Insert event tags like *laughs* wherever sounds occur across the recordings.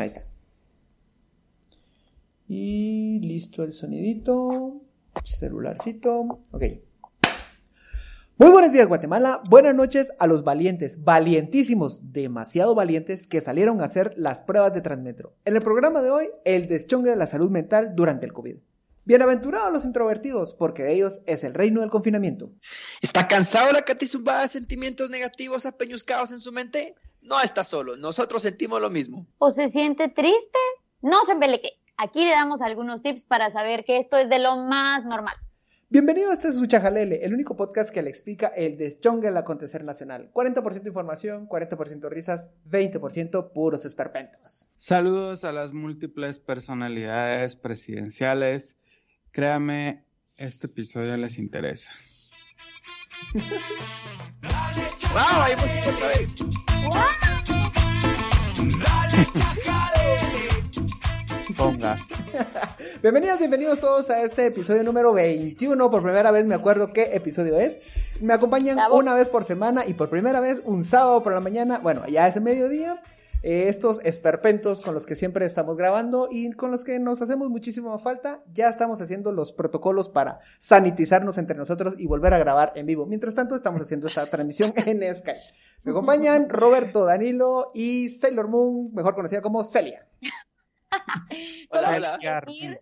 Ahí está. Y listo el sonidito. Celularcito. Ok. Muy buenos días Guatemala, buenas noches a los valientes, valientísimos, demasiado valientes que salieron a hacer las pruebas de Transmetro. En el programa de hoy, el deschongue de la salud mental durante el COVID. Bienaventurados los introvertidos, porque de ellos es el reino del confinamiento. ¿Está cansado la catizumba de sentimientos negativos apeñuscados en su mente? No está solo, nosotros sentimos lo mismo. ¿O se siente triste? No se embeleque. Aquí le damos algunos tips para saber que esto es de lo más normal. Bienvenido a este Suchajalele, el único podcast que le explica el deschongue del acontecer nacional. 40% información, 40% risas, 20% puros esperpentos. Saludos a las múltiples personalidades presidenciales. Créame, este episodio les interesa. ¡Wow! Hay música otra vez. Ponga. Bienvenidos, bienvenidos todos a este episodio número 21. Por primera vez me acuerdo qué episodio es. Me acompañan una vez por semana y por primera vez un sábado por la mañana. Bueno, ya es el mediodía. Eh, estos esperpentos con los que siempre estamos grabando y con los que nos hacemos muchísima falta. Ya estamos haciendo los protocolos para sanitizarnos entre nosotros y volver a grabar en vivo. Mientras tanto, estamos haciendo esta transmisión en Skype. Me acompañan Roberto, Danilo y Sailor Moon, mejor conocida como Celia. *laughs* Solo Hola, quiero hola. decir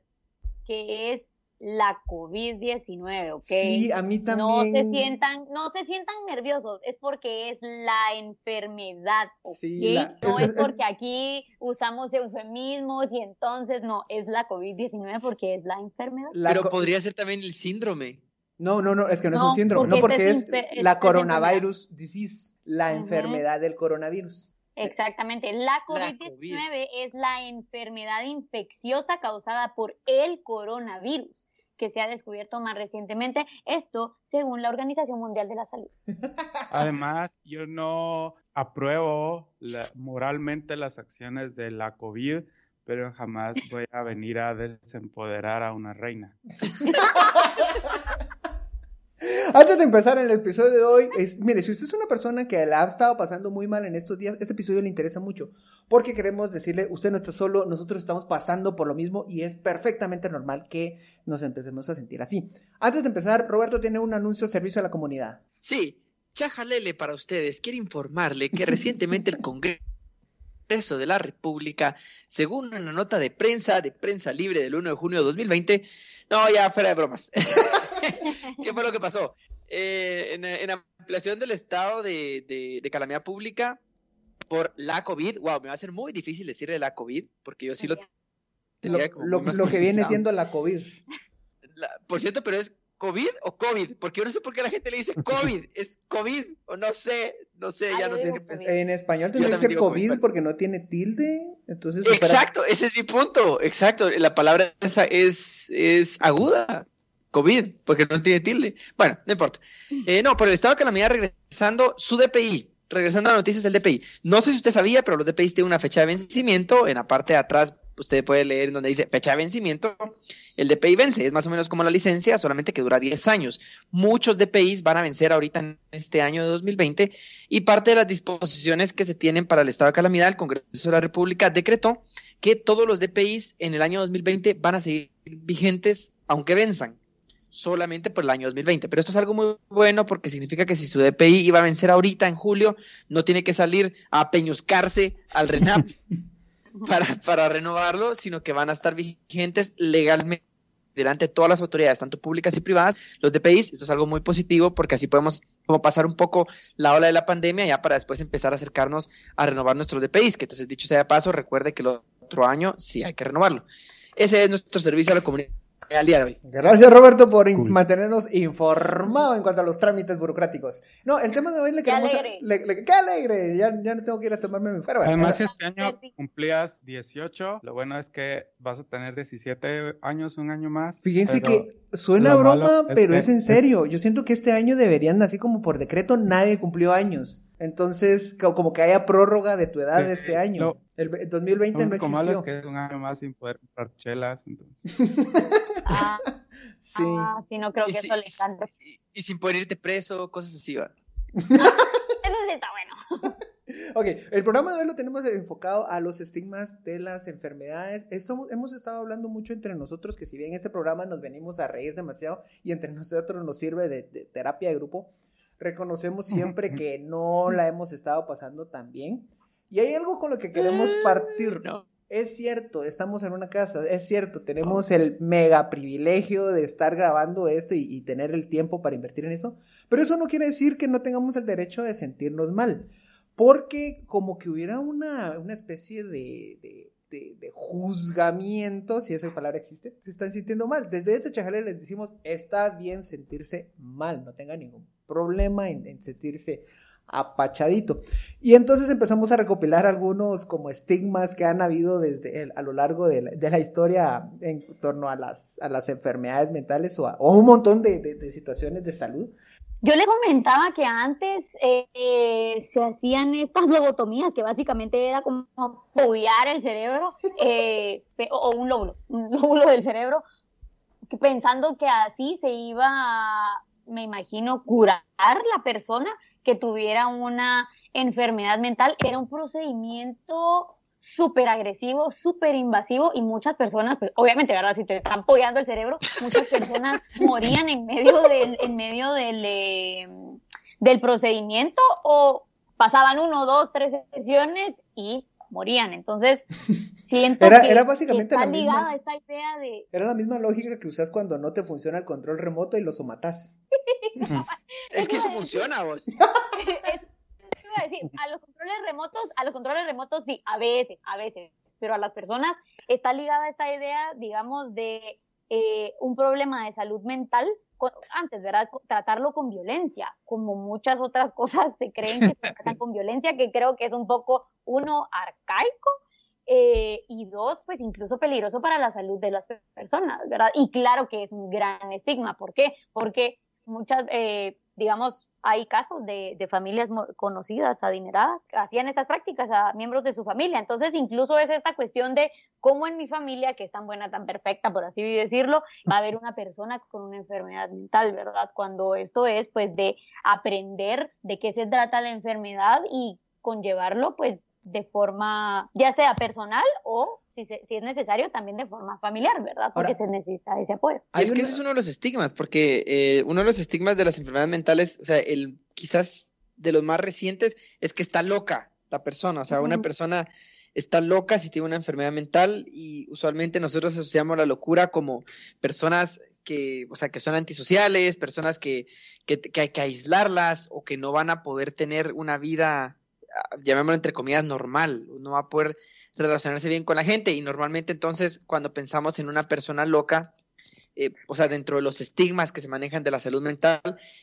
que es la COVID-19, ¿ok? Sí, a mí también. No se sientan, no se sientan nerviosos, es porque es la enfermedad, ¿ok? Sí, la- No es- *laughs* porque aquí usamos eufemismos y entonces no, es la COVID-19 porque es la enfermedad. La Pero podría ser también el síndrome. No, no, no, es que no, es un síndrome, no, porque es la coronavirus disease, la enfermedad del coronavirus. Exactamente, la COVID-19 es la enfermedad infecciosa causada por el coronavirus que se ha descubierto más recientemente, esto según la Organización Mundial de la Salud. *laughs* Además, yo no apruebo la- moralmente las acciones de la COVID, pero jamás voy a venir a desempoderar a una reina. *laughs* Antes de empezar el episodio de hoy, es, mire, si usted es una persona que la ha estado pasando muy mal en estos días, este episodio le interesa mucho, porque queremos decirle, usted no está solo, nosotros estamos pasando por lo mismo y es perfectamente normal que nos empecemos a sentir así. Antes de empezar, Roberto tiene un anuncio de servicio a la comunidad. Sí, Chajalele para ustedes. Quiero informarle que recientemente el Congreso de la República, según una nota de prensa, de prensa libre del 1 de junio de 2020, no, ya fuera de bromas. ¿Qué fue lo que pasó? Eh, en, en ampliación del estado de, de- de calamidad pública por la COVID, wow, me va a ser muy difícil decirle la COVID, porque yo sí lo. Lo, tendría como lo- muy lo que viene siendo la COVID. La- por cierto, pero es COVID o COVID, porque yo no sé por qué la gente le dice COVID, *laughs* es COVID, o no sé, no sé, ya no sé qué. En español tendría que ser COVID COVID. porque no tiene tilde, entonces... supera- Exacto, ese es mi punto, exacto, la palabra esa es, es aguda, COVID, porque no tiene tilde. Bueno, no importa. *laughs* Eh, no, por el estado de calamidad regresando su DPI, regresando a las noticias del DPI. No sé si usted sabía, pero los DPI tienen una fecha de vencimiento, en la parte de atrás usted puede leer donde dice fecha de vencimiento, el DPI vence, es más o menos como la licencia, solamente que dura 10 años. Muchos DPIs van a vencer ahorita en este año de 2020 y parte de las disposiciones que se tienen para el estado de calamidad, el Congreso de la República decretó que todos los DPIs en el año 2020 van a seguir vigentes aunque venzan solamente por el año 2020. Pero esto es algo muy bueno porque significa que si su DPI iba a vencer ahorita en julio, no tiene que salir a peñuscarse al RENAP *laughs* para, para renovarlo, sino que van a estar vigentes legalmente delante de todas las autoridades, tanto públicas y privadas, los DPIs, esto es algo muy positivo porque así podemos como pasar un poco la ola de la pandemia ya para después empezar a acercarnos a renovar nuestros DPIs, que entonces dicho sea de paso, recuerde que el otro año sí hay que renovarlo. Ese es nuestro servicio a la comunidad al día de hoy. Gracias Roberto por in- Cool. mantenernos informados en cuanto a los trámites burocráticos. No, el tema de hoy le Qué queremos... alegre. le- le- ¡Qué alegre! Ya, ya no tengo que ir a tomarme mi fuera. Además, este año cumplías 18. Lo bueno es que vas a tener 17 años, un año más. Fíjense pero que suena lo broma, es pero que- es en serio. Yo siento que este año deberían, así como por decreto, nadie cumplió años. Entonces, co- como que haya prórroga de tu edad Sí, este año. lo- El ve- 2020 Lo no único malo es existió. que es un año más sin poder comprar chelas. Entonces. *laughs* Ah, *laughs* Sí. ah, sí, no creo Y que si- eso le encante. y, y sin poder irte preso, cosas así, va. *laughs* Eso sí está bueno. *laughs* ok, el programa de hoy lo tenemos enfocado a los estigmas de las enfermedades. Esto, hemos estado hablando mucho entre nosotros, que si bien este programa nos venimos a reír demasiado y entre nosotros nos sirve de, terapia de grupo, reconocemos siempre que no la hemos estado pasando tan bien. Y hay algo con lo que queremos partir. Es cierto, estamos en una casa, es cierto, tenemos el mega privilegio de estar grabando esto y, tener el tiempo para invertir en eso, pero eso no quiere decir que no tengamos el derecho de sentirnos mal, porque como que hubiera una, una especie de, de, de, juzgamiento, si esa palabra existe, se están sintiendo mal. Desde este chajale les decimos, está bien sentirse mal, no tenga ningún problema en, en sentirse apachadito. Y entonces empezamos a recopilar algunos como estigmas que han habido desde a lo largo de la, historia en torno a las, a las enfermedades mentales o, a, un montón de, situaciones de salud. Yo le comentaba que antes eh, se hacían estas lobotomías, que básicamente era como apoyar el cerebro, eh, *laughs* o un lóbulo, un lóbulo del cerebro, pensando que así se iba me imagino, curar la persona, que tuviera una enfermedad mental. Era un procedimiento súper agresivo, súper invasivo y muchas personas, pues obviamente, ¿verdad? Si te están apoyando el cerebro, muchas personas *laughs* morían en medio del, en medio del, eh, del procedimiento o pasaban uno, dos, tres sesiones y morían. Entonces, *laughs* siento era, que, era básicamente está la ligada misma, esta idea de... Era la misma lógica que usas cuando no te funciona el control remoto y lo somatas. *laughs* es que eso funciona, vos. *laughs* a decir, a los controles remotos, a los controles remotos sí, a veces, a veces, pero a las personas está ligada esta idea, digamos, de eh, un problema de salud mental, antes, ¿verdad? Tratarlo con violencia, como muchas otras *laughs* cosas se creen que se tratan con violencia, que creo que es un poco, uno, arcaico, eh, y dos, pues incluso peligroso para la salud de las personas, ¿verdad? Y claro que es un gran estigma. ¿Por qué? Porque muchas, eh, digamos, hay casos de, de, familias conocidas, adineradas, que hacían estas prácticas a miembros de su familia. Entonces, incluso es esta cuestión de cómo en mi familia, que es tan buena, tan perfecta, por así decirlo, va a haber una persona con una enfermedad mental, ¿verdad? Cuando esto es, pues, de aprender de qué se trata la enfermedad y conllevarlo, pues, de forma, ya sea personal o si, es necesario, también de forma familiar, ¿verdad? Porque se necesita ese apoyo. es que ese es uno de los estigmas, porque eh, uno de los estigmas de las enfermedades mentales, o sea, el quizás de los más recientes, es que está loca la persona, o sea, una persona está loca si tiene una enfermedad mental y usualmente nosotros asociamos la locura como personas que, o sea, que son antisociales, personas que, que, que hay que aislarlas o que no van a poder tener una vida llamémoslo entre comillas, normal, no va a poder relacionarse bien con la gente y normalmente entonces cuando pensamos en una persona loca, eh, o sea, dentro de los estigmas que se manejan de la salud mental,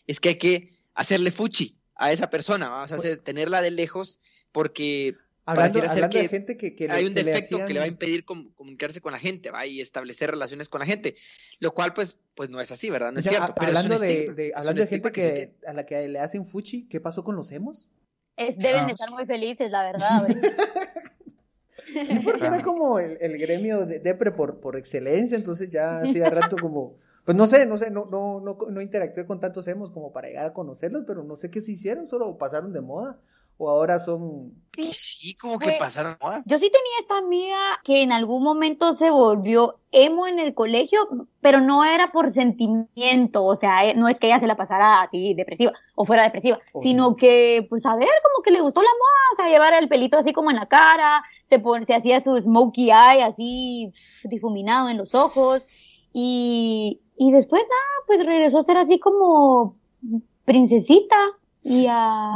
es que hay que hacerle fuchi a esa persona, vamos a hacer, tenerla de lejos porque Hablando, de gente que, hay un defecto que le va a impedir comunicarse con la gente, va y establecer relaciones con la gente, lo cual pues pues no es así, ¿verdad? No es cierto. hablando de, hablando de gente que, a la que le hacen fuchi, ¿qué pasó con los hemos? Es, deben estar muy felices, la verdad. *laughs* sí, porque era como el, el gremio de depre por, por excelencia, entonces ya hacía rato como, pues no sé, no sé, no, no, no, no interactué con tantos emos como para llegar a conocerlos, pero no sé qué se hicieron, solo pasaron de moda o ahora son... Sí, sí, como que pasaron moda. Yo sí tenía esta amiga que en algún momento se volvió emo en el colegio, pero no era por sentimiento, o sea, eh, no es que ella se la pasara así depresiva o fuera depresiva, sino que, pues a ver, como que le gustó la moda, o sea, llevar el pelito así como en la cara, se, se hacía su smokey eye así difuminado en los ojos y, y después nada, pues regresó a ser así como princesita,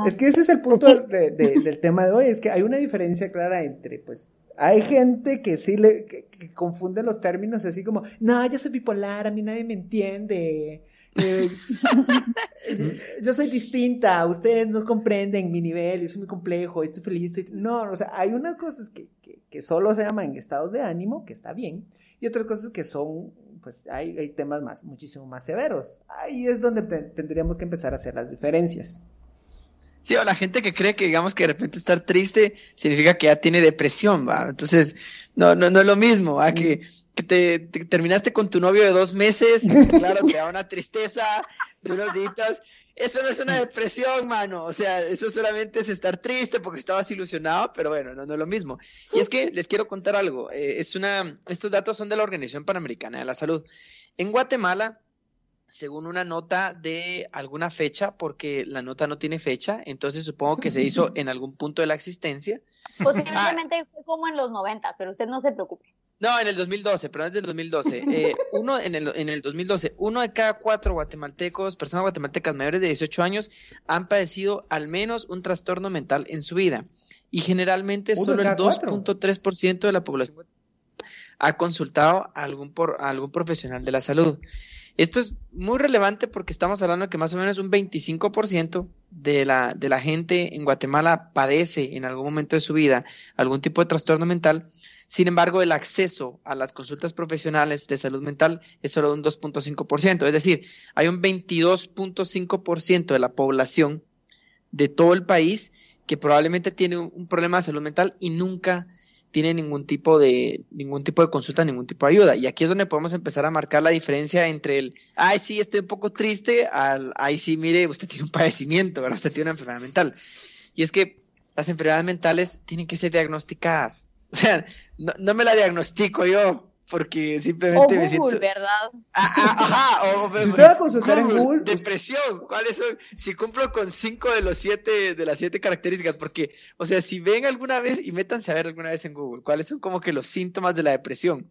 es que ese es el punto del tema de hoy, es que hay una diferencia clara entre, pues, hay gente que sí le confunde los términos así como, no, yo soy bipolar, a mí nadie me entiende. Eh, *laughs* yo soy distinta, ustedes no comprenden mi nivel, yo soy muy complejo, estoy feliz, estoy... No, o sea, hay unas cosas que, que, solo se llaman estados de ánimo, que está bien, y otras cosas que son, pues hay, hay temas más, muchísimo más severos. Ahí es donde tendríamos que empezar a hacer las diferencias. Sí, o la gente que cree que, digamos, que de repente estar triste significa que ya tiene depresión, ¿va? Entonces, no, no, no es lo mismo, ¿a? Que, que te, terminaste con tu novio de dos meses, *laughs* claro, te da una tristeza de unos días. eso no es una depresión, mano. O sea, eso solamente es estar triste porque estabas ilusionado, pero bueno, no, no es lo mismo. Y es que les quiero contar algo. Eh, es una, estos datos son de la Organización Panamericana de la Salud. En Guatemala, según una nota de alguna fecha, porque la nota no tiene fecha, entonces supongo que se hizo *laughs* en algún punto de la existencia. Posiblemente fue como en los noventas, pero usted no se preocupe. No, en el 2012, pero antes del 2012. Eh, *laughs* uno, en el, en el 2012, uno de cada cuatro guatemaltecos, personas guatemaltecas mayores de 18 años, han padecido al menos un trastorno mental en su vida. Y generalmente solo el 2.3% de la población ha consultado a algún, por, a algún profesional de la salud. Esto es muy relevante porque estamos hablando de que más o menos un 25% de la, de la gente en Guatemala padece en algún momento de su vida algún tipo de trastorno mental sin embargo, el acceso a las consultas profesionales de salud mental es solo un 2.5%. Es decir, hay un 22.5% de la población de todo el país que probablemente tiene un problema de salud mental y nunca tiene ningún tipo de ningún tipo de consulta, ningún tipo de ayuda. Y aquí es donde podemos empezar a marcar la diferencia entre el, ay, sí, estoy un poco triste, al, ay, sí, mire, usted tiene un *laughs* padecimiento, ¿verdad? Usted tiene una enfermedad mental. Y es que las enfermedades mentales tienen que ser diagnosticadas. *laughs* O sea, no, me la diagnostico yo, porque simplemente me siento... ¿verdad? Ah, ah, ajá, o, si usted va a consultar en Google... Depresión, ¿cuáles son? Si cumplo con cinco de los siete, de las siete características, porque, o sea, si ven alguna vez, y métanse a ver alguna vez en Google, cuáles son como que los síntomas de la depresión,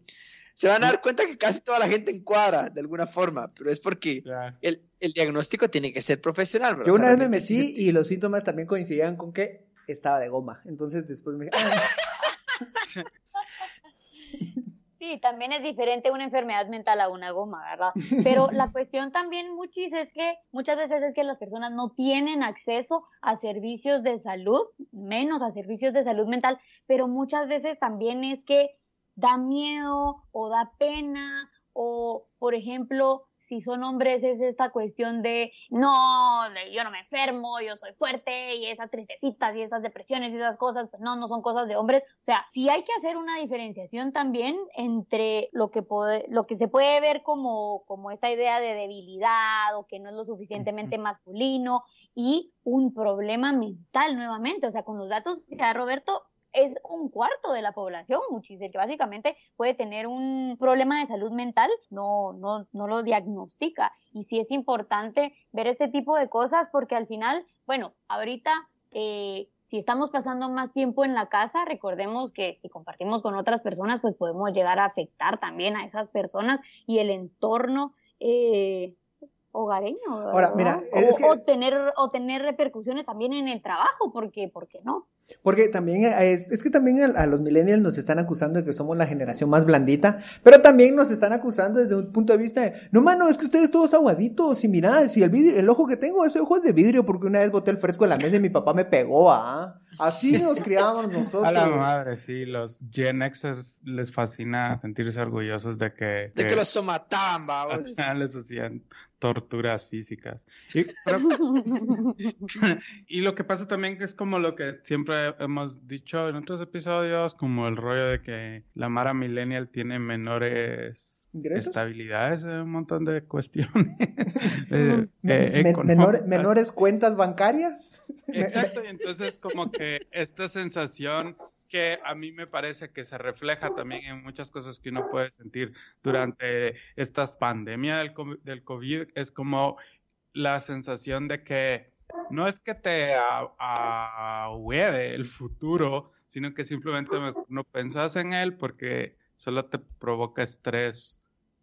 se van a dar cuenta que casi toda la gente encuadra de alguna forma, pero es porque el, el, diagnóstico tiene que ser profesional. Yo una vez me metí y los síntomas también coincidían con que estaba de goma, entonces después me dije... *laughs* Sí, también es diferente una enfermedad mental a una goma, ¿verdad? Pero la *laughs* cuestión también, muchis, es que muchas veces es que las personas no tienen acceso a servicios de salud, menos a servicios de salud mental, pero muchas veces también es que da miedo o da pena o, por ejemplo, si son hombres es esta cuestión de no, yo no me enfermo, yo soy fuerte y esas tristecitas y esas depresiones y esas cosas, pues no, no son cosas de hombres. O sea, sí hay que hacer una diferenciación también entre lo que, puede, lo que se puede ver como, como esta idea de debilidad o que no es lo suficientemente masculino y un problema mental nuevamente. O sea, con los datos que da Roberto, es un cuarto de la población, muchísimo, que básicamente puede tener un problema de salud mental, no, no, no lo diagnostica. Y sí es importante ver este tipo de cosas porque al final, bueno, ahorita eh, si estamos pasando más tiempo en la casa, recordemos que si compartimos con otras personas, pues podemos llegar a afectar también a esas personas y el entorno eh, hogareño. Ahora, mira, o, tener, o tener repercusiones también en el trabajo, porque, ¿por qué no? Porque también es, es que también a, los millennials nos están acusando de que somos la generación más blandita, pero también nos están acusando desde un punto de vista de, no mano, es que ustedes todos aguaditos y mirad, si el vidrio, el ojo que tengo, ese ojo es de vidrio porque una vez boté el fresco en la mesa y mi papá me pegó, ¿ah? Así nos *laughs* criábamos nosotros. A la madre, sí, los Gen Xers les fascina sentirse orgullosos de que... De que, los somataban, les hacían torturas físicas. Y, *laughs* *laughs* y, lo que pasa también que es como lo que siempre hemos dicho en otros episodios, como el rollo de que la Mara Millennial tiene menores estabilidades en un montón de cuestiones. *laughs* Eh, eh, menores cuentas bancarias. Exacto, y entonces como que esta sensación que a mí me parece que se refleja también en muchas cosas que uno puede sentir durante esta pandemia del, del COVID, es como la sensación de que no es que te ahueve el futuro, sino que simplemente no pensás en él porque solo te provoca estrés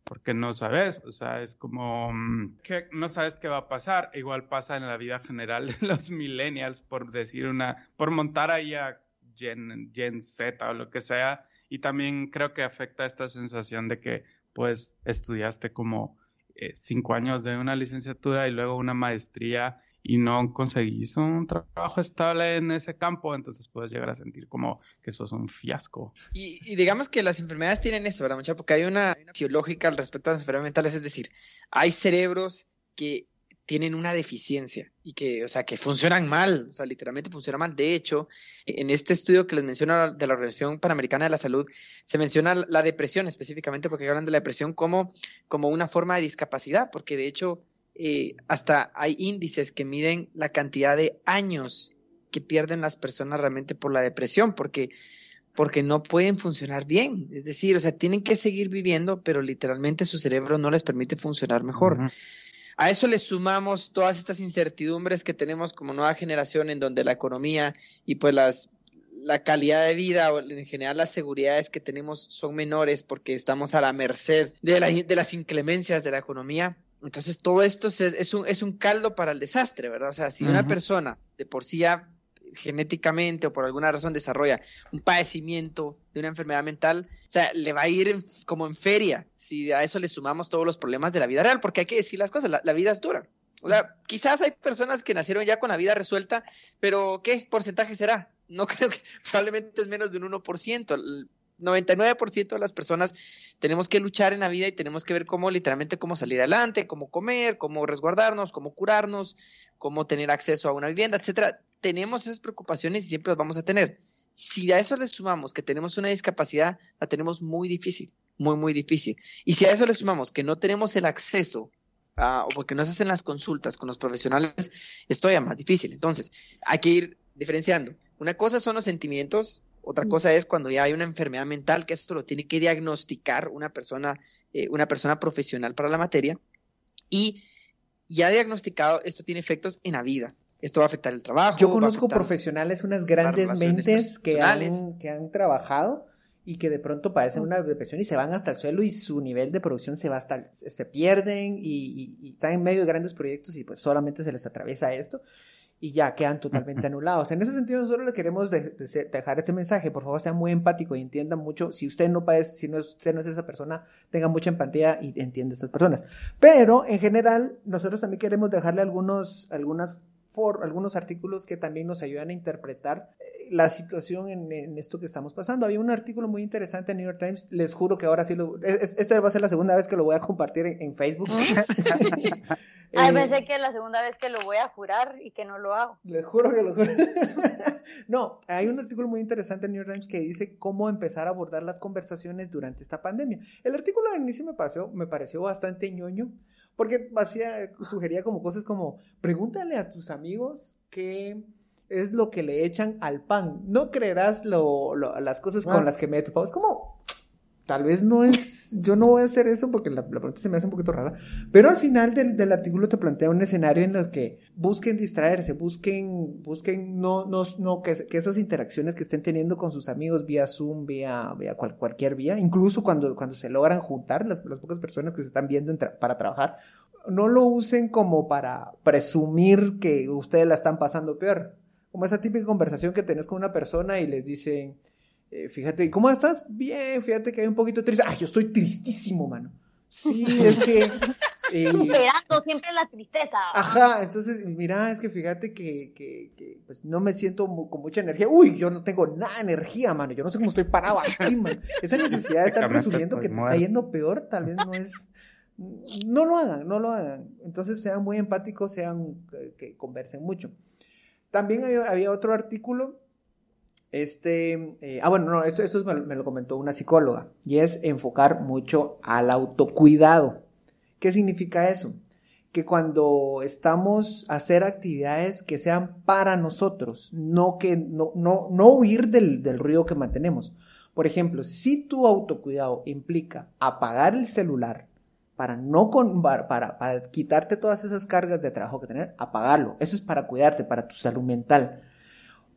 porque no sabes, o sea, es como mm, que no sabes qué va a pasar. Igual pasa en la vida general de los millennials, por decir una, por montar ahí a Gen, Gen Z o lo que sea. Y también creo que afecta esta sensación de que pues estudiaste como eh, cinco años de una licenciatura y luego una maestría y no conseguís un trabajo estable en ese campo, entonces puedes llegar a sentir como que eso es un fiasco. Y, digamos que las enfermedades tienen eso, ¿verdad, mucha? Porque hay una, fisiológica al respecto a las enfermedades mentales, es decir, hay cerebros que tienen una deficiencia y que, o sea, que funcionan mal, o sea, literalmente funcionan mal. De hecho, en este estudio que les menciono de la Organización Panamericana de la Salud, se menciona la depresión específicamente porque hablan de la depresión como, como una forma de discapacidad, porque de hecho eh, hasta hay índices que miden la cantidad de años que pierden las personas realmente por la depresión, porque, porque no pueden funcionar bien. Es decir, o sea, tienen que seguir viviendo, pero literalmente su cerebro no les permite funcionar mejor. A eso le sumamos todas estas incertidumbres que tenemos como nueva generación en donde la economía y pues las la calidad de vida o en general las seguridades que tenemos son menores porque estamos a la merced de, de las inclemencias de la economía. Entonces todo esto es, es, un, es un caldo para el desastre, ¿verdad? O sea, si una persona de por sí ya genéticamente o por alguna razón desarrolla un padecimiento de una enfermedad mental, o sea, le va a ir como en feria si a eso le sumamos todos los problemas de la vida real, porque hay que decir las cosas, la, vida es dura. O sea, quizás hay personas que nacieron ya con la vida resuelta, pero ¿qué porcentaje será? no *laughs* creo que probablemente es menos de un 1%. El 99% de las personas tenemos que luchar en la vida y tenemos que ver cómo literalmente cómo salir adelante, cómo comer, cómo resguardarnos, cómo curarnos, cómo tener acceso a una vivienda, etcétera. Tenemos esas preocupaciones y siempre las vamos a tener. Si a eso le sumamos que tenemos una discapacidad, la tenemos muy difícil, muy, muy difícil. Y si a eso le sumamos que no tenemos el acceso o porque no se hacen las consultas con los profesionales, es todavía más difícil. Entonces, hay que ir diferenciando. Una cosa son los sentimientos, otra cosa es cuando ya hay una enfermedad mental, que esto lo tiene que diagnosticar una persona, eh, una persona profesional para la materia. Y ya diagnosticado, esto tiene efectos en la vida. Esto va a afectar el trabajo. Yo conozco profesionales, unas grandes mentes que han, que han trabajado y que de pronto padecen una depresión y se van hasta el suelo y su nivel de producción se va hasta se pierden y, y, están en medio de grandes proyectos y pues solamente se les atraviesa esto y ya quedan totalmente *laughs* anulados. En ese sentido, nosotros le queremos dejar este mensaje. Por favor, sea muy empático y entienda mucho. Si usted no padece, si no, usted no es esa persona, tenga mucha empatía y entienda a estas personas. Pero, en general, nosotros también queremos dejarle algunos, algunas algunos artículos que también nos ayudan a interpretar eh, la situación en, esto que estamos pasando. Había un artículo muy interesante en New York Times, les juro que ahora sí lo... esta va a ser la segunda vez que lo voy a compartir en, Facebook. Ay, *laughs* eh, pensé que es la segunda vez que lo voy a jurar y que no lo hago. Les juro que lo juro. *laughs* no, hay un artículo muy interesante en New York Times que dice cómo empezar a abordar las conversaciones durante esta pandemia. El artículo al inicio me me pareció bastante ñoño, porque hacía, sugería como cosas como, pregúntale a tus amigos qué es lo que le echan al pan. No creerás lo, las cosas con ah. las que me he Es como, tal vez no es, yo no voy a hacer eso porque la, pregunta se me hace un poquito rara, pero al final del, del, artículo te plantea un escenario en los que busquen distraerse, busquen, busquen no, no, no, que, que esas interacciones que estén teniendo con sus amigos vía Zoom, vía, vía cualquier vía, incluso cuando, cuando se logran juntar las, las pocas personas que se están viendo para trabajar, no lo usen como para presumir que ustedes la están pasando peor. Como esa típica conversación que tenés con una persona y les dicen, eh, fíjate, ¿cómo estás? Bien, fíjate que hay un poquito triste. Ay, yo estoy tristísimo, mano. Sí, es que... *laughs* Eh, Superando siempre la tristeza. Ajá, entonces, mira, es que fíjate que, que, que pues no me siento con mucha energía. Uy, yo no tengo nada de energía, mano. Yo no sé cómo estoy parado aquí, man. Esa necesidad de *laughs* estar presumiendo que te está yendo peor, tal vez no es... No lo hagan, no lo hagan. Entonces sean muy empáticos, sean eh, que conversen mucho. También había otro artículo este, eh, ah, bueno, no, eso me, lo comentó una psicóloga, y es enfocar mucho al autocuidado. ¿Qué significa eso? Que cuando estamos a hacer actividades que sean para nosotros, no que no, no, no huir del, del ruido que mantenemos. Por ejemplo, si tu autocuidado implica apagar el celular para no con, para, para quitarte todas esas cargas de trabajo que tener, apagarlo. Eso es para cuidarte, para tu salud mental.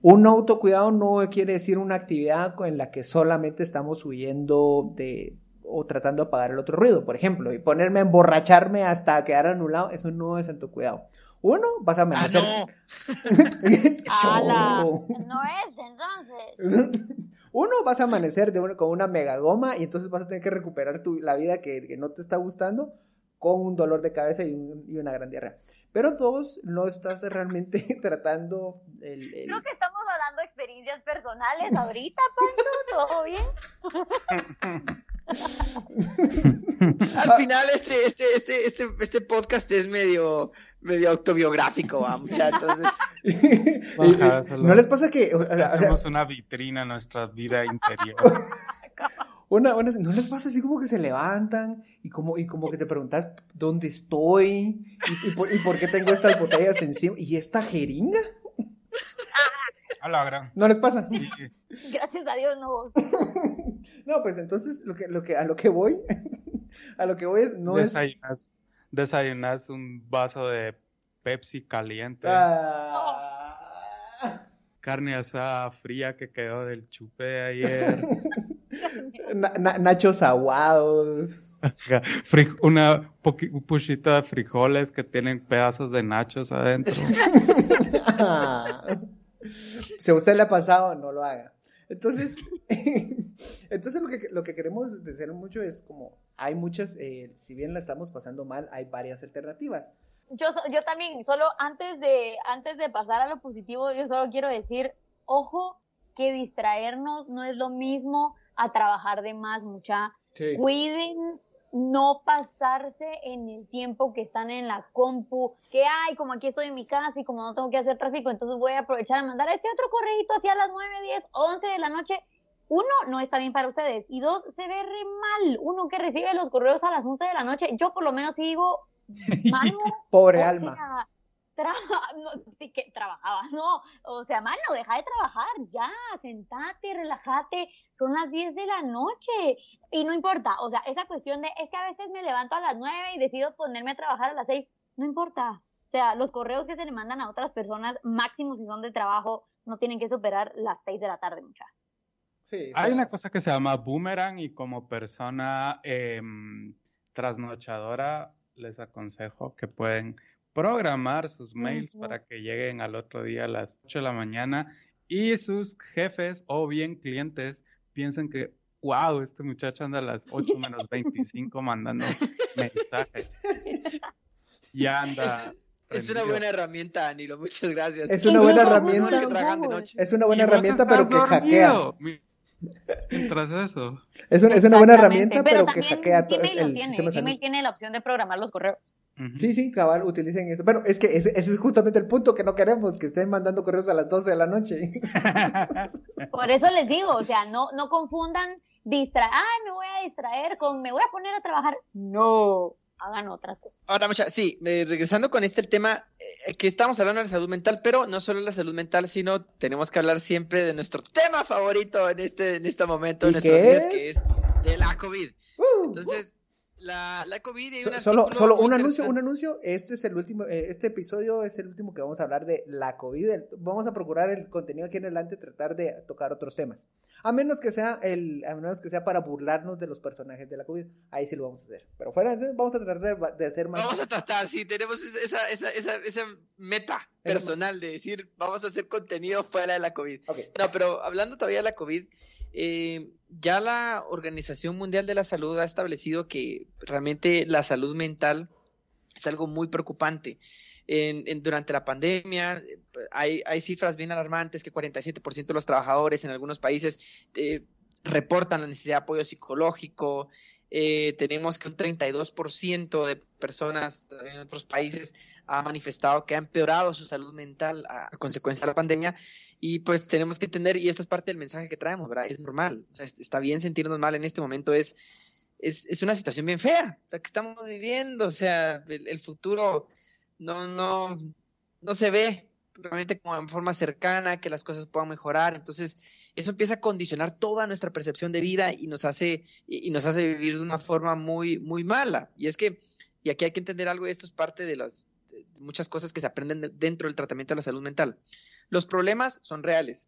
Un autocuidado no quiere decir una actividad en la que solamente estamos huyendo de o tratando de apagar el otro ruido, por ejemplo, y ponerme a emborracharme hasta quedar anulado, eso no es autocuidado. Uno, vas a amanecer. Ah, no. *laughs* *laughs* no es, entonces. *laughs* Uno, vas a amanecer de con una mega goma y entonces vas a tener que recuperar tu, la vida que, que no te está gustando con un dolor de cabeza y, y una gran diarrea. Pero dos, no estás realmente tratando el, Creo que experiencias personales ahorita, Pancho, ¿todo bien? Al final este, este, este, este, este podcast es medio, medio autobiográfico, ¿va, muchachos. no les pasa que... hacemos una vitrina a nuestra vida interior. *laughs* Una, una, ¿No les pasa así como que se levantan y como, y como que te preguntas dónde estoy y, por, y por qué tengo estas botellas encima y esta jeringa? A la gran. ¿No les pasa? *laughs* Gracias a Dios no. *laughs* no, pues entonces lo que, lo que, a lo que voy, *laughs* a lo que voy es, no desayunas, es... Desayunas un vaso de Pepsi caliente. Ah. Carne asada fría que quedó del chupe de ayer. Na- na- nachos aguados. Fri- una puchito de frijoles que tienen pedazos de nachos adentro. Si a usted le ha pasado, no lo haga. Entonces, *laughs* entonces lo que, lo que queremos decir mucho es como, hay muchas, eh, si bien la estamos pasando mal, hay varias alternativas. Yo, yo también, solo antes de, antes de pasar a lo positivo, yo solo quiero decir, ojo, que distraernos no es lo mismo a trabajar de más, mucha. Sí. Cuiden no pasarse en el tiempo que están en la compu, que ay, como aquí estoy en mi casa y como no tengo que hacer tráfico, entonces voy a aprovechar a mandar este otro correíto hacia las 9, 10, 11 de la noche. Uno, no está bien para ustedes. Y dos, se ve re mal. Uno que recibe los correos a las 11 de la noche. Yo por lo menos digo, *laughs* mano, Pobre alma. sea, tra- *laughs* no, sí que trabajaba, no, o sea, mano, deja de trabajar, ya, sentate, relájate, son las 10 de la noche, y no importa, o sea, esa cuestión de, es que a veces me levanto a las 9 y decido ponerme a trabajar a las 6, no importa, o sea, los correos que se le mandan a otras personas, máximo si son de trabajo, no tienen que superar las 6 de la tarde, mucha. Sí, Hay sí. una cosa que se llama boomerang y como persona em, trasnochadora les aconsejo que pueden programar sus mails para que lleguen al otro día a las 8 de la mañana y sus jefes o bien clientes piensen que, wow, este muchacho anda a las 8 menos 25 mandando *laughs* mensajes. Ya anda. Es una buena herramienta, Anilo. Muchas gracias. Es una buena herramienta. Es una buena herramienta, pero que hackea. Mientras eso. Es, un- es una buena herramienta, pero, que hackea todo el sistema. Gmail tiene la opción de programar los correos. Sí, sí, cabal, utilicen eso. Pero es que ese, ese es justamente el punto que no queremos, que estén mandando correos a las 12 de la noche. *laughs* Por eso les digo, o sea, no, no confundan distraer, ay, me voy a distraer con, me voy a poner a trabajar. No, hagan otras cosas. Ahora, mucha, sí, eh, regresando con este el tema, eh, que estamos hablando de la salud mental, pero no solo la salud mental, sino tenemos que hablar siempre de nuestro tema favorito en este, en este momento, ¿Y en nuestros qué días, es? que es de la COVID. Uh, Entonces, la, la COVID y So- un solo solo un anuncio, un anuncio. Este es el último, eh, este episodio es el último que vamos a hablar de la COVID. Vamos a procurar el contenido aquí en adelante, tratar de tocar otros temas. A menos que sea el, a menos que sea para burlarnos de los personajes de la COVID. Ahí sí lo vamos a hacer. Pero fuera de vamos a tratar de, de hacer más. Vamos a tratar, sí, tenemos esa, esa, esa, esa meta personal de decir, vamos a hacer contenido fuera de la COVID. Ok. No, pero hablando todavía de la COVID, eh, ya la Organización Mundial de la Salud ha establecido que realmente la salud mental es algo muy preocupante. En, en- durante la pandemia eh, hay, cifras bien alarmantes que 47% de los trabajadores en algunos países eh, reportan la necesidad de apoyo psicológico. Eh, tenemos que un 32% de personas en otros países ha manifestado que ha empeorado su salud mental a, consecuencia de la pandemia y pues tenemos que entender, y esta es parte del mensaje que traemos, ¿verdad? Es normal, o sea, es- está bien sentirnos mal en este momento, es, es, es una situación bien fea la que estamos viviendo, o sea, el, el futuro no, no, no se ve realmente como en forma cercana, que las cosas puedan mejorar, entonces eso empieza a condicionar toda nuestra percepción de vida y nos hace, y, nos hace vivir de una forma muy, muy mala, y es que, y aquí hay que entender algo, esto es parte de las de muchas cosas que se aprenden de- dentro del tratamiento de la salud mental. Los problemas son reales.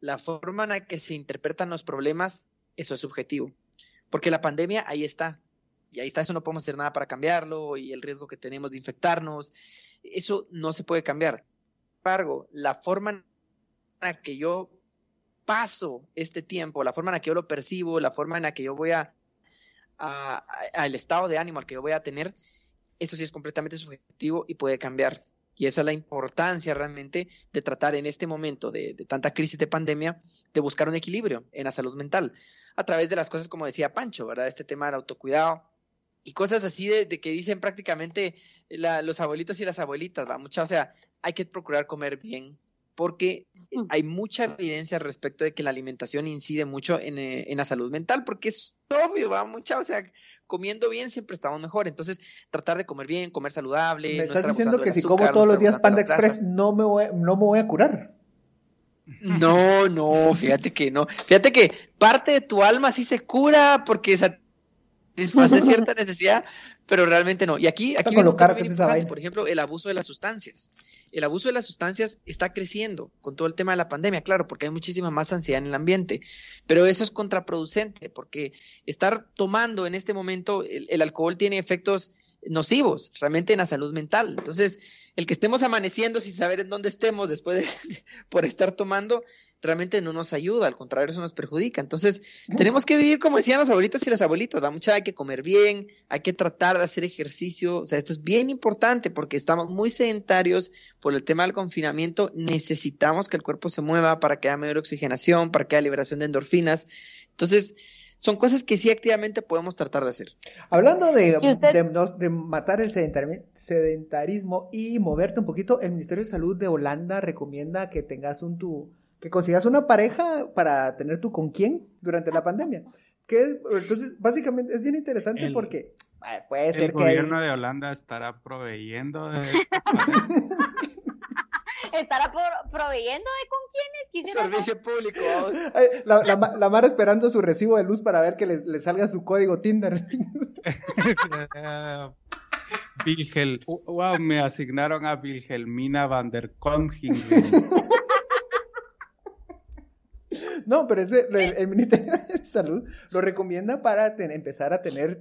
La forma en la que se interpretan los problemas, eso es subjetivo. Porque la pandemia ahí está. Y ahí está, eso no podemos hacer nada para cambiarlo y el riesgo que tenemos de infectarnos, eso no se puede cambiar. Sin embargo, la forma en la que yo paso este tiempo, la forma en la que yo lo percibo, la forma en la que yo voy a, a- estado de ánimo al que yo voy a tener, eso sí es completamente subjetivo y puede cambiar. Y esa es la importancia realmente de tratar en este momento de, tanta crisis de pandemia, de buscar un equilibrio en la salud mental, a través de las cosas como decía Pancho, ¿verdad? Este tema del autocuidado y cosas así de, que dicen prácticamente los abuelitos y las abuelitas, ¿va? Mucha, o sea, hay que procurar comer bien, porque hay mucha evidencia respecto de que la alimentación incide mucho en, eh, en, la salud mental, porque es obvio, va mucha, o sea, comiendo bien siempre estamos mejor. Entonces, tratar de comer bien, comer saludable. Me estás diciendo que si como todos los días Panda Express no me, voy, no me voy a curar. No, no, fíjate que no. Fíjate que parte de tu alma sí se cura porque satisface cierta *laughs* necesidad, pero realmente no. Y aquí, aquí por ejemplo, el abuso de las sustancias. El abuso de las sustancias está creciendo con todo el tema de la pandemia, claro, porque hay muchísima más ansiedad en el ambiente, pero eso es contraproducente porque estar tomando en este momento el alcohol tiene efectos nocivos realmente en la salud mental. Entonces, el que estemos amaneciendo sin saber en dónde estemos después de *laughs* por estar tomando, realmente no nos ayuda, al contrario, eso nos perjudica. Entonces, tenemos que vivir como decían los abuelitos y las abuelitas, va mucha, hay que comer bien, hay que tratar de hacer ejercicio, o sea, esto es bien importante porque estamos muy sedentarios por el tema del confinamiento, necesitamos que el cuerpo se mueva para que haya mayor oxigenación, para que haya liberación de endorfinas. Entonces, son cosas que sí activamente podemos tratar de hacer. Hablando de, de, matar el sedentarismo y moverte un poquito, el Ministerio de Salud de Holanda recomienda que tengas un tu, que consigas una pareja para tener tu con quién durante la pandemia. Que entonces, básicamente es bien interesante porque puede ser que... El gobierno de Holanda estará proveyendo de... *laughs* *laughs* estará proveyendo de con quiénes Servicio público. La, la, la, Mara esperando su recibo de luz para ver que le, salga su código Tinder. *laughs* Vilgel, wow, me asignaron a Vilhelmina van der. No, pero el, Ministerio de Salud lo recomienda para empezar a tener,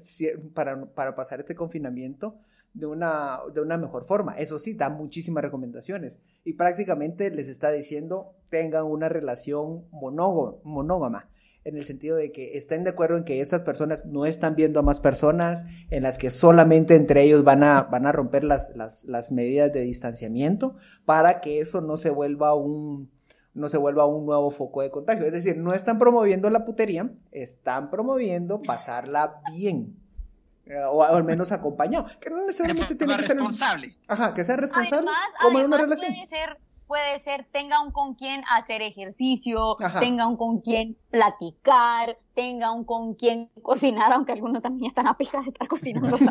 para, para pasar este confinamiento de una, de una mejor forma. Eso sí, da muchísimas recomendaciones y prácticamente les está diciendo tengan una relación monógama en el sentido de que estén de acuerdo en que estas personas no están viendo a más personas, en las que solamente entre ellos van a, van a romper las, las, medidas de distanciamiento para que eso no se vuelva un, no se vuelva un nuevo foco de contagio. Es decir, no están promoviendo la putería, están promoviendo pasarla bien. O, al menos acompañado, que no necesariamente tiene que ser responsable. Ajá, que sea responsable como en una relación. Puede ser, puede ser, tenga un con quien hacer ejercicio, tenga un con quien platicar, tenga un con quien cocinar, aunque algunos también están a pija de estar cocinando. *laughs*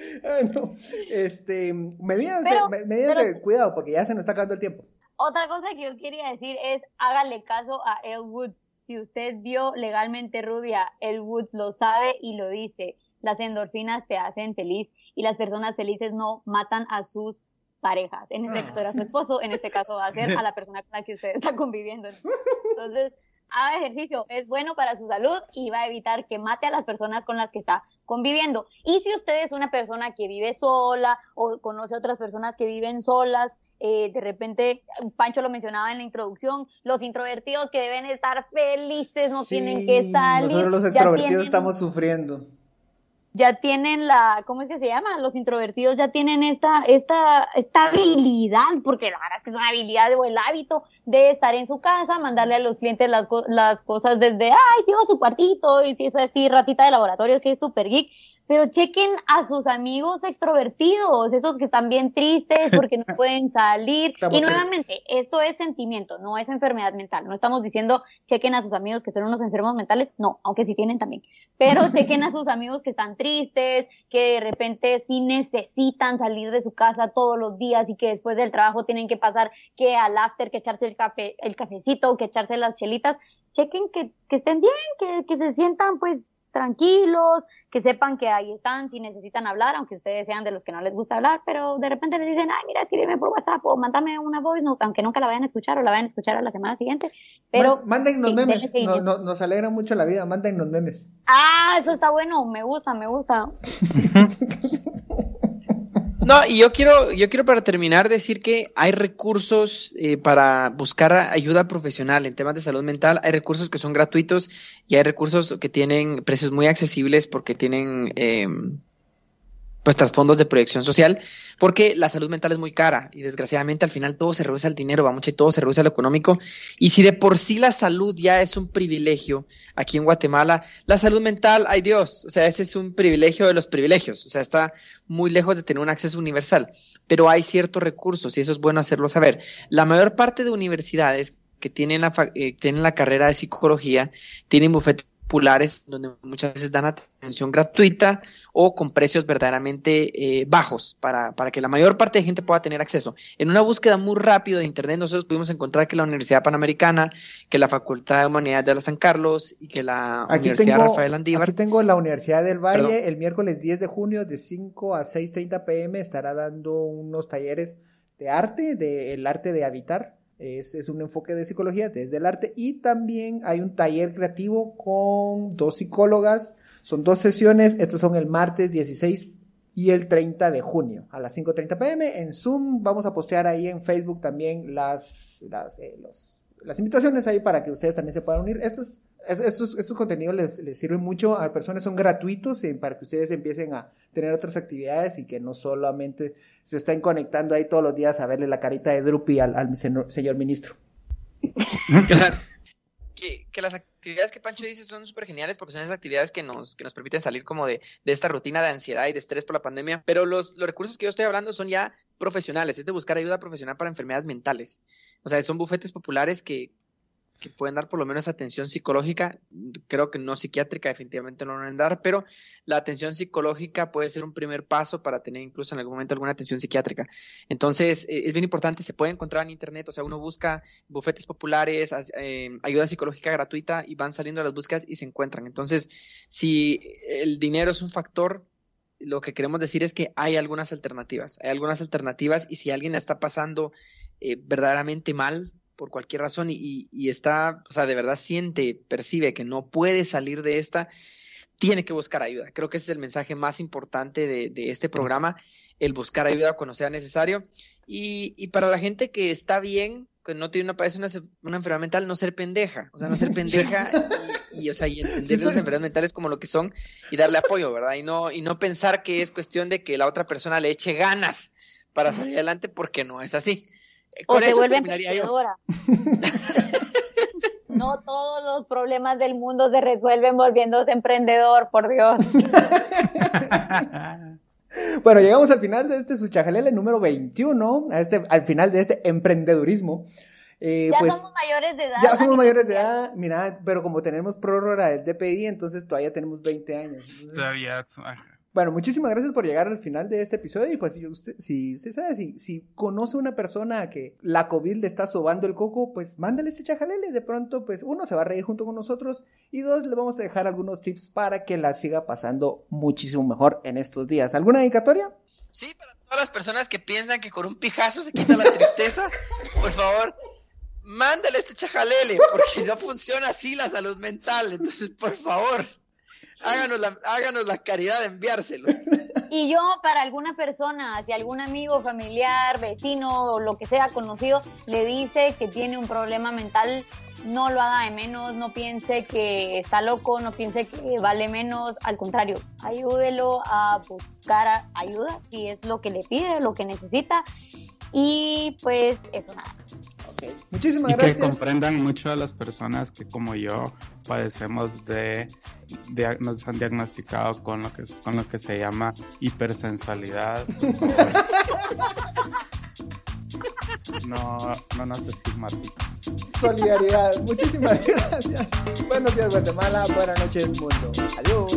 *laughs* no. Este, medidas, de, medidas de cuidado, porque ya se nos está acabando el tiempo. Otra cosa que yo quería decir es, hágale caso a El Woods si usted vio legalmente rubia, el Woods lo sabe y lo dice. Las endorfinas te hacen feliz y las personas felices no matan a sus parejas. En este caso era su esposo, en este caso va a ser a la persona con la que usted está conviviendo. Entonces, haga ejercicio, es bueno para su salud y va a evitar que mate a las personas con las que está conviviendo. Y si usted es una persona que vive sola o conoce a otras personas que viven solas, eh, de repente, Pancho lo mencionaba en la introducción, los introvertidos que deben estar felices, no tienen que salir. Nosotros los extrovertidos estamos sufriendo ya tienen la, ¿cómo es que se llama? Los introvertidos ya tienen esta, esta, esta habilidad, porque la verdad es que es una habilidad o el hábito de estar en su casa, mandarle a los clientes las, las cosas desde, ay, llevo su cuartito, y si es así, ratita de laboratorio, que es super geek, pero chequen a sus amigos extrovertidos, esos que están bien tristes *laughs* porque no pueden salir. y nuevamente, esto es sentimiento, no es enfermedad mental. No estamos diciendo chequen a sus amigos que son unos enfermos mentales, no, aunque sí tienen también. Pero *laughs* chequen a sus amigos que están tristes, que de repente sí necesitan salir de su casa todos los días y que después del trabajo tienen que pasar que al after, que echarse el café, el cafecito, que echarse las chelitas. Chequen que, que estén bien, que, que se sientan pues tranquilos, que sepan que ahí están si necesitan hablar, aunque ustedes sean de los que no les gusta hablar, pero de repente les dicen, ay, mira, escríbeme por WhatsApp o mándame una voice note, aunque nunca la vayan a escuchar o la vayan a escuchar a la semana siguiente. Pero mándennos memes, nos alegra mucho la vida, mándennos memes. Ah, eso está bueno, me gusta, me gusta. *laughs* No, y yo quiero, yo quiero para terminar decir que hay recursos eh, para buscar ayuda profesional en temas de salud mental. Hay recursos que son gratuitos y hay recursos que tienen precios muy accesibles porque tienen, eh, pues trasfondos de proyección social, porque la salud mental es muy cara y desgraciadamente al final todo se reduce al dinero, va mucho y todo se reduce a lo económico. Y si de por sí la salud ya es un privilegio aquí en Guatemala, la salud mental, ay Dios, o sea, ese es un privilegio de los privilegios, o sea, está muy lejos de tener un acceso universal, pero hay ciertos recursos y eso es bueno hacerlo saber. La mayor parte de universidades que tienen la, eh, tienen la carrera de psicología tienen bufetes populares donde muchas veces dan atención gratuita o con precios verdaderamente eh, bajos para, para, que la mayor parte de gente pueda tener acceso. En una búsqueda muy rápida de Internet nosotros pudimos encontrar que la Universidad Panamericana, que la Facultad de Humanidades de la San Carlos y que la Universidad Rafael Andívar. Aquí tengo la Universidad del Valle, el miércoles 10 de junio de 5 a 6.30 pm estará dando unos talleres de arte, de el arte de habitar es, un enfoque de psicología desde el arte y también hay un taller creativo con dos psicólogas. Son dos sesiones, estas son el martes 16 y el 30 de junio a las 5.30 pm en Zoom. Vamos a postear ahí en Facebook también las, las, eh, las invitaciones ahí para que ustedes también se puedan unir. Estos, estos, estos contenidos les, les sirven mucho a personas, son gratuitos eh, para que ustedes empiecen a tener otras actividades y que no solamente se estén conectando ahí todos los días a verle la carita de Drupi al, al señor, ministro. *laughs* Claro. Que, las actividades que Pancho dice son súper geniales porque son esas actividades que nos, que nos permiten salir como de, de, esta rutina de ansiedad y de estrés por la pandemia. Pero los, los recursos que yo estoy hablando son ya profesionales, es de buscar ayuda profesional para enfermedades mentales. O sea, son bufetes populares que, que pueden dar por lo menos atención psicológica, creo que no psiquiátrica, definitivamente no lo van a dar, pero la atención psicológica puede ser un primer paso para tener incluso en algún momento alguna atención psiquiátrica. Entonces, eh, es bien importante, se puede encontrar en Internet, o sea, uno busca bufetes populares, eh, ayuda psicológica gratuita y van saliendo las búsquedas y se encuentran. Entonces, si el dinero es un factor, lo que queremos decir es que hay algunas alternativas, hay algunas alternativas y si alguien está pasando eh, verdaderamente mal, por cualquier razón y, está, o sea, de verdad siente, percibe que no puede salir de esta, tiene que buscar ayuda. Creo que ese es el mensaje más importante de, este programa, el buscar ayuda cuando sea necesario. Y, para la gente que está bien, que no tiene una, padece una, una enfermedad mental, no ser pendeja, o sea, no ser *laughs* pendeja y, o sea, y entender las enfermedades mentales como lo que son y darle apoyo, ¿verdad? Y no, y no pensar que es cuestión de que la otra persona le eche ganas para salir adelante porque no es así. O se vuelve emprendedora. *laughs* no todos los problemas del mundo se resuelven volviéndose emprendedor, por Dios. *laughs* bueno, llegamos al final de este Suchajalele número 21, a este, al final de este emprendedurismo. Eh, ya pues, somos mayores de edad. Ya somos mayores de edad, mira, pero como tenemos prórroga del DPI, entonces todavía tenemos 20 años. todavía, bueno, muchísimas gracias por llegar al final de este episodio. Y pues, si usted, si usted sabe, si, si conoce una persona que la COVID le está sobando el coco, pues mándale este chajalele. De pronto, pues, uno se va a reír junto con nosotros. Y dos, le vamos a dejar algunos tips para que la siga pasando muchísimo mejor en estos días. ¿Alguna dedicatoria? Sí, para todas las personas que piensan que con un pijazo se quita la tristeza, *laughs* por favor, mándale este chajalele, porque no funciona así la salud mental. Entonces, por favor háganos la, háganos la caridad de enviárselo. *laughs* Y yo, para alguna persona, si algún amigo, familiar, vecino o lo que sea conocido le dice que tiene un problema mental, no lo haga de menos, no piense que está loco, no piense que vale menos, al contrario, ayúdelo a buscar ayuda si es lo que le pide, lo que necesita. Y pues eso nada. Muchísimas gracias. Que comprendan mucho a las personas que como yo padecemos de, nos han diagnosticado con lo que con lo que se llama hipersensualidad. no, no nos estigmatizan. Solidaridad. Muchísimas gracias. Buenos días Guatemala, buenas noches mundo. Adiós.